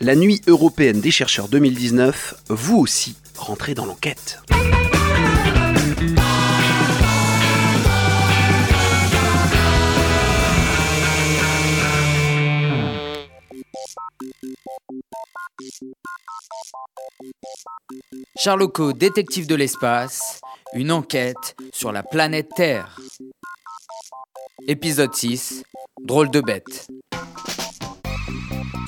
La nuit européenne des chercheurs 2019, vous aussi, rentrez dans l'enquête. Charloco, détective de l'espace, une enquête sur la planète Terre. Épisode 6, drôle de bête.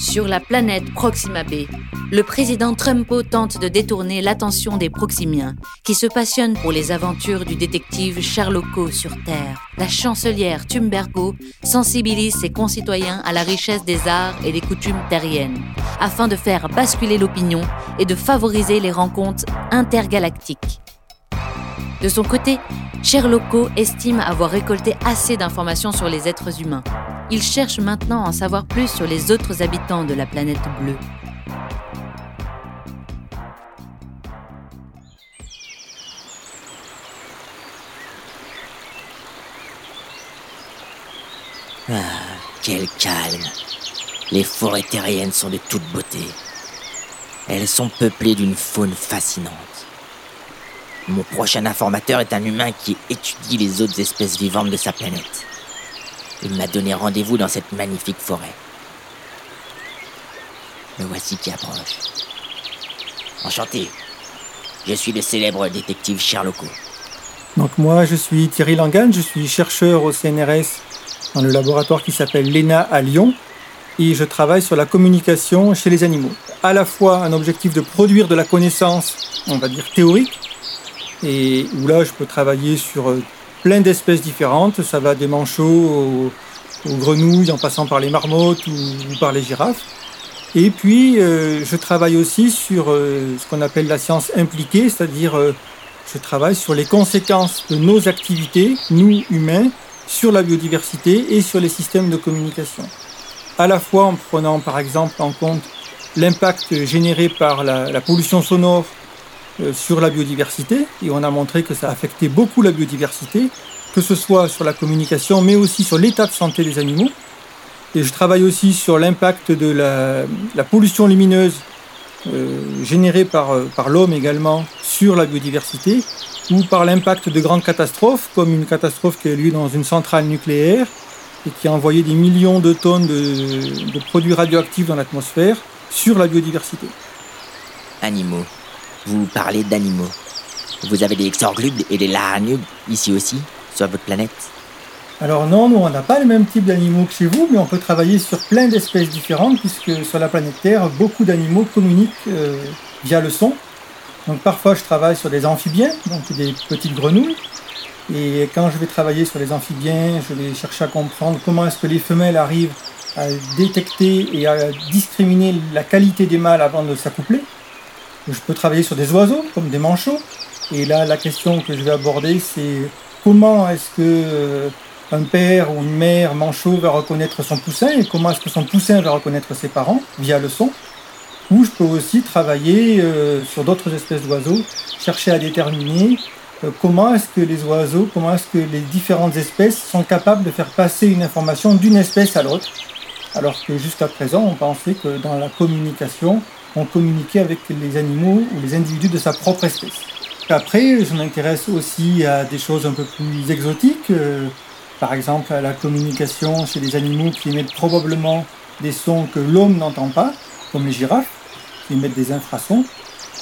Sur la planète Proxima B, le président Trumpo tente de détourner l'attention des Proximiens, qui se passionnent pour les aventures du détective Sherlocko sur Terre. La chancelière Tumbergo sensibilise ses concitoyens à la richesse des arts et des coutumes terriennes, afin de faire basculer l'opinion et de favoriser les rencontres intergalactiques. De son côté, Sherlocko estime avoir récolté assez d'informations sur les êtres humains. Il cherche maintenant à en savoir plus sur les autres habitants de la planète bleue. Ah, quel calme. Les forêts terriennes sont de toute beauté. Elles sont peuplées d'une faune fascinante. Mon prochain informateur est un humain qui étudie les autres espèces vivantes de sa planète. Il m'a donné rendez-vous dans cette magnifique forêt. Me voici qui approche. Enchanté. Je suis le célèbre détective Sherlocko. Donc moi, je suis Thierry Langan, je suis chercheur au CNRS dans le laboratoire qui s'appelle l'ENA à Lyon et je travaille sur la communication chez les animaux. À la fois un objectif de produire de la connaissance, on va dire théorique, et où là je peux travailler sur euh, plein d'espèces différentes, ça va des manchots aux, grenouilles en passant par les marmottes ou, par les girafes. Et puis euh, je travaille aussi sur euh, ce qu'on appelle la science impliquée, c'est-à-dire je travaille sur les conséquences de nos activités, nous humains, sur la biodiversité et sur les systèmes de communication. À la fois en prenant par exemple en compte l'impact généré par la, pollution sonore euh, sur la biodiversité, et on a montré que ça affectait beaucoup la biodiversité, que ce soit sur la communication, mais aussi sur l'état de santé des animaux. Et je travaille aussi sur l'impact de la, pollution lumineuse euh, générée par, euh, par l'homme également sur la biodiversité, ou par l'impact de grandes catastrophes, comme une catastrophe qui a eu lieu dans une centrale nucléaire et qui a envoyé des millions de tonnes de, produits radioactifs dans l'atmosphère sur la biodiversité. Animaux. Vous parlez d'animaux. Vous avez des exorglubes et des laranubes ici aussi, sur votre planète alors non, nous on n'a pas le même type d'animaux que chez vous, mais on peut travailler sur plein d'espèces différentes, puisque sur la planète Terre, beaucoup d'animaux communiquent euh, via le son. Donc parfois je travaille sur des amphibiens, donc des petites grenouilles. Et quand je vais travailler sur les amphibiens, je vais chercher à comprendre comment est-ce que les femelles arrivent à détecter et à discriminer la qualité des mâles avant de s'accoupler. Je peux travailler sur des oiseaux comme des manchots. Et là, la question que je vais aborder, c'est comment est-ce que euh, un père ou une mère manchot va reconnaître son poussin et comment est-ce que son poussin va reconnaître ses parents via le son ou je peux aussi travailler euh, sur d'autres espèces d'oiseaux, chercher à déterminer euh, comment est-ce que les oiseaux, comment est-ce que les différentes espèces sont capables de faire passer une information d'une espèce à l'autre, alors que jusqu'à présent on pensait que dans la communication, on communiquait avec les animaux ou les individus de sa propre espèce. Après, je m'intéresse aussi à des choses un peu plus exotiques, euh, par exemple à la communication chez des animaux qui émettent probablement des sons que l'homme n'entend pas, comme les girafes émettent des infrasons.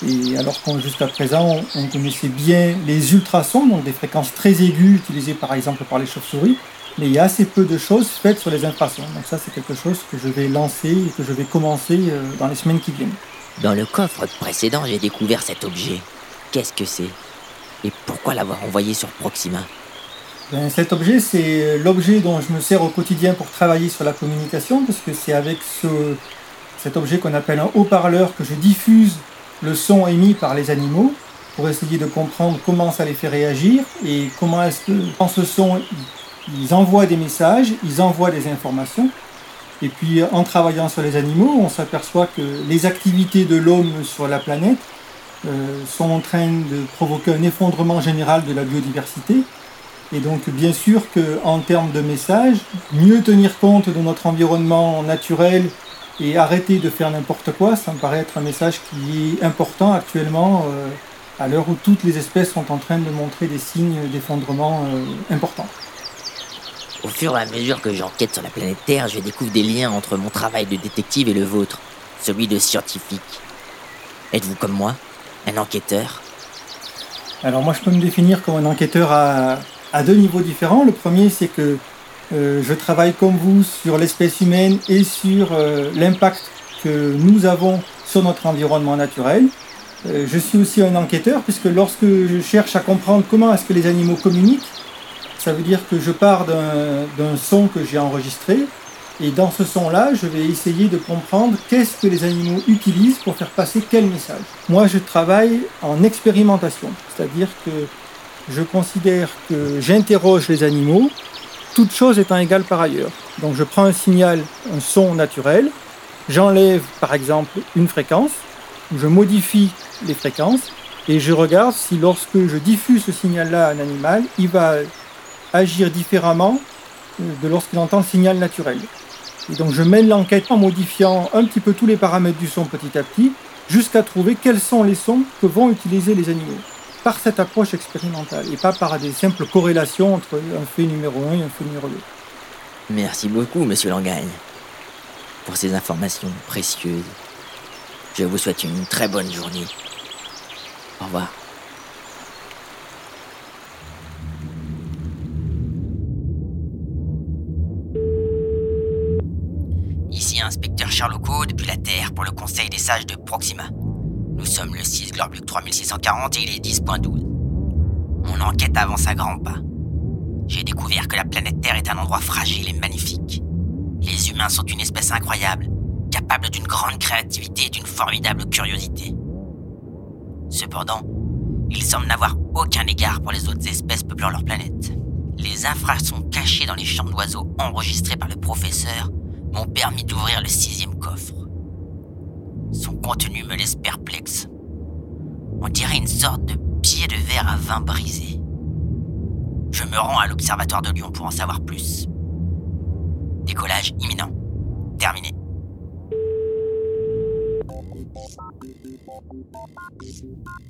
Et alors qu'on jusqu'à présent, on connaissait bien les ultrasons, donc des fréquences très aiguës utilisées par exemple par les chauves-souris, mais il y a assez peu de choses faites sur les infrasons. Donc ça, c'est quelque chose que je vais lancer et que je vais commencer euh, dans les semaines qui viennent. Dans le coffre précédent, j'ai découvert cet objet. Qu'est-ce que c'est? Et pourquoi l'avoir envoyé sur Proxima? Ben, Cet objet, c'est l'objet dont je me sers au quotidien pour travailler sur la communication, parce que c'est avec ce, cet objet qu'on appelle un haut-parleur que je diffuse le son émis par les animaux pour essayer de comprendre comment ça les fait réagir et comment est-ce que dans ce son ils envoient des messages, ils envoient des informations. Et puis en travaillant sur les animaux, on s'aperçoit que les activités de l'homme sur la planète euh, sont en train de provoquer un effondrement général de la biodiversité. Et donc bien sûr qu'en termes de messages, mieux tenir compte de notre environnement naturel Et arrêter de faire n'importe quoi, ça me paraît être un message qui est important actuellement, euh, à l'heure où toutes les espèces sont en train de montrer des signes d'effondrement euh, importants. Au fur et à mesure que j'enquête sur la planète Terre, je découvre des liens entre mon travail de détective et le vôtre, celui de scientifique. Êtes-vous comme moi, un enquêteur? Alors moi je peux me définir comme un enquêteur à, deux niveaux différents. Le premier c'est que euh, je travaille comme vous sur l'espèce humaine et sur euh, l'impact que nous avons sur notre environnement naturel. Euh, je suis aussi un enquêteur puisque lorsque je cherche à comprendre comment est-ce que les animaux communiquent, ça veut dire que je pars d'un son que j'ai enregistré et dans ce son-là, je vais essayer de comprendre qu'est-ce que les animaux utilisent pour faire passer quel message. Moi, je travaille en expérimentation, c'est-à-dire que je considère que j'interroge les animaux toutes choses étant égales par ailleurs. Donc je prends un signal, un son naturel, j'enlève par exemple une fréquence, je modifie les fréquences et je regarde si lorsque je diffuse ce signal-là à un animal, il va agir différemment de lorsqu'il entend le signal naturel. Et donc je mène l'enquête en modifiant un petit peu tous les paramètres du son petit à petit jusqu'à trouver quels sont les sons que vont utiliser les animaux par cette approche expérimentale et pas par des simples corrélations entre un fait numéro 1 et un fait numéro 2. Merci beaucoup, monsieur Langagne, pour ces informations précieuses. Je vous souhaite une très bonne journée. Au revoir. Ici inspecteur Charlocot depuis la Terre pour le Conseil des sages de Proxima. Nous sommes le 6 Glorbluc 3640 et il est 10.12. Mon enquête avance à grands pas. J'ai découvert que la planète Terre est un endroit fragile et magnifique. Les humains sont une espèce incroyable, capable d'une grande créativité et d'une formidable curiosité. Cependant, ils semblent n'avoir aucun égard pour les autres espèces peuplant leur planète. Les infrasons cachés dans les champs d'oiseaux enregistrés par le professeur m'ont permis d'ouvrir le sixième coffre. Son contenu me laisse perplexe. On dirait une sorte de pied de verre à vin brisé. Je me rends à l'Observatoire de Lyon pour en savoir plus. Décollage imminent. Terminé.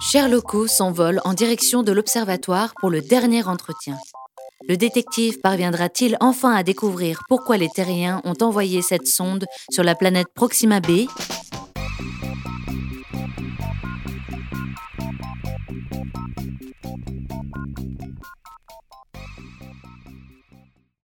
Sherlocko s'envole en direction de l'observatoire pour le dernier entretien. Le détective parviendra-t-il enfin à découvrir pourquoi les terriens ont envoyé cette sonde sur la planète Proxima b?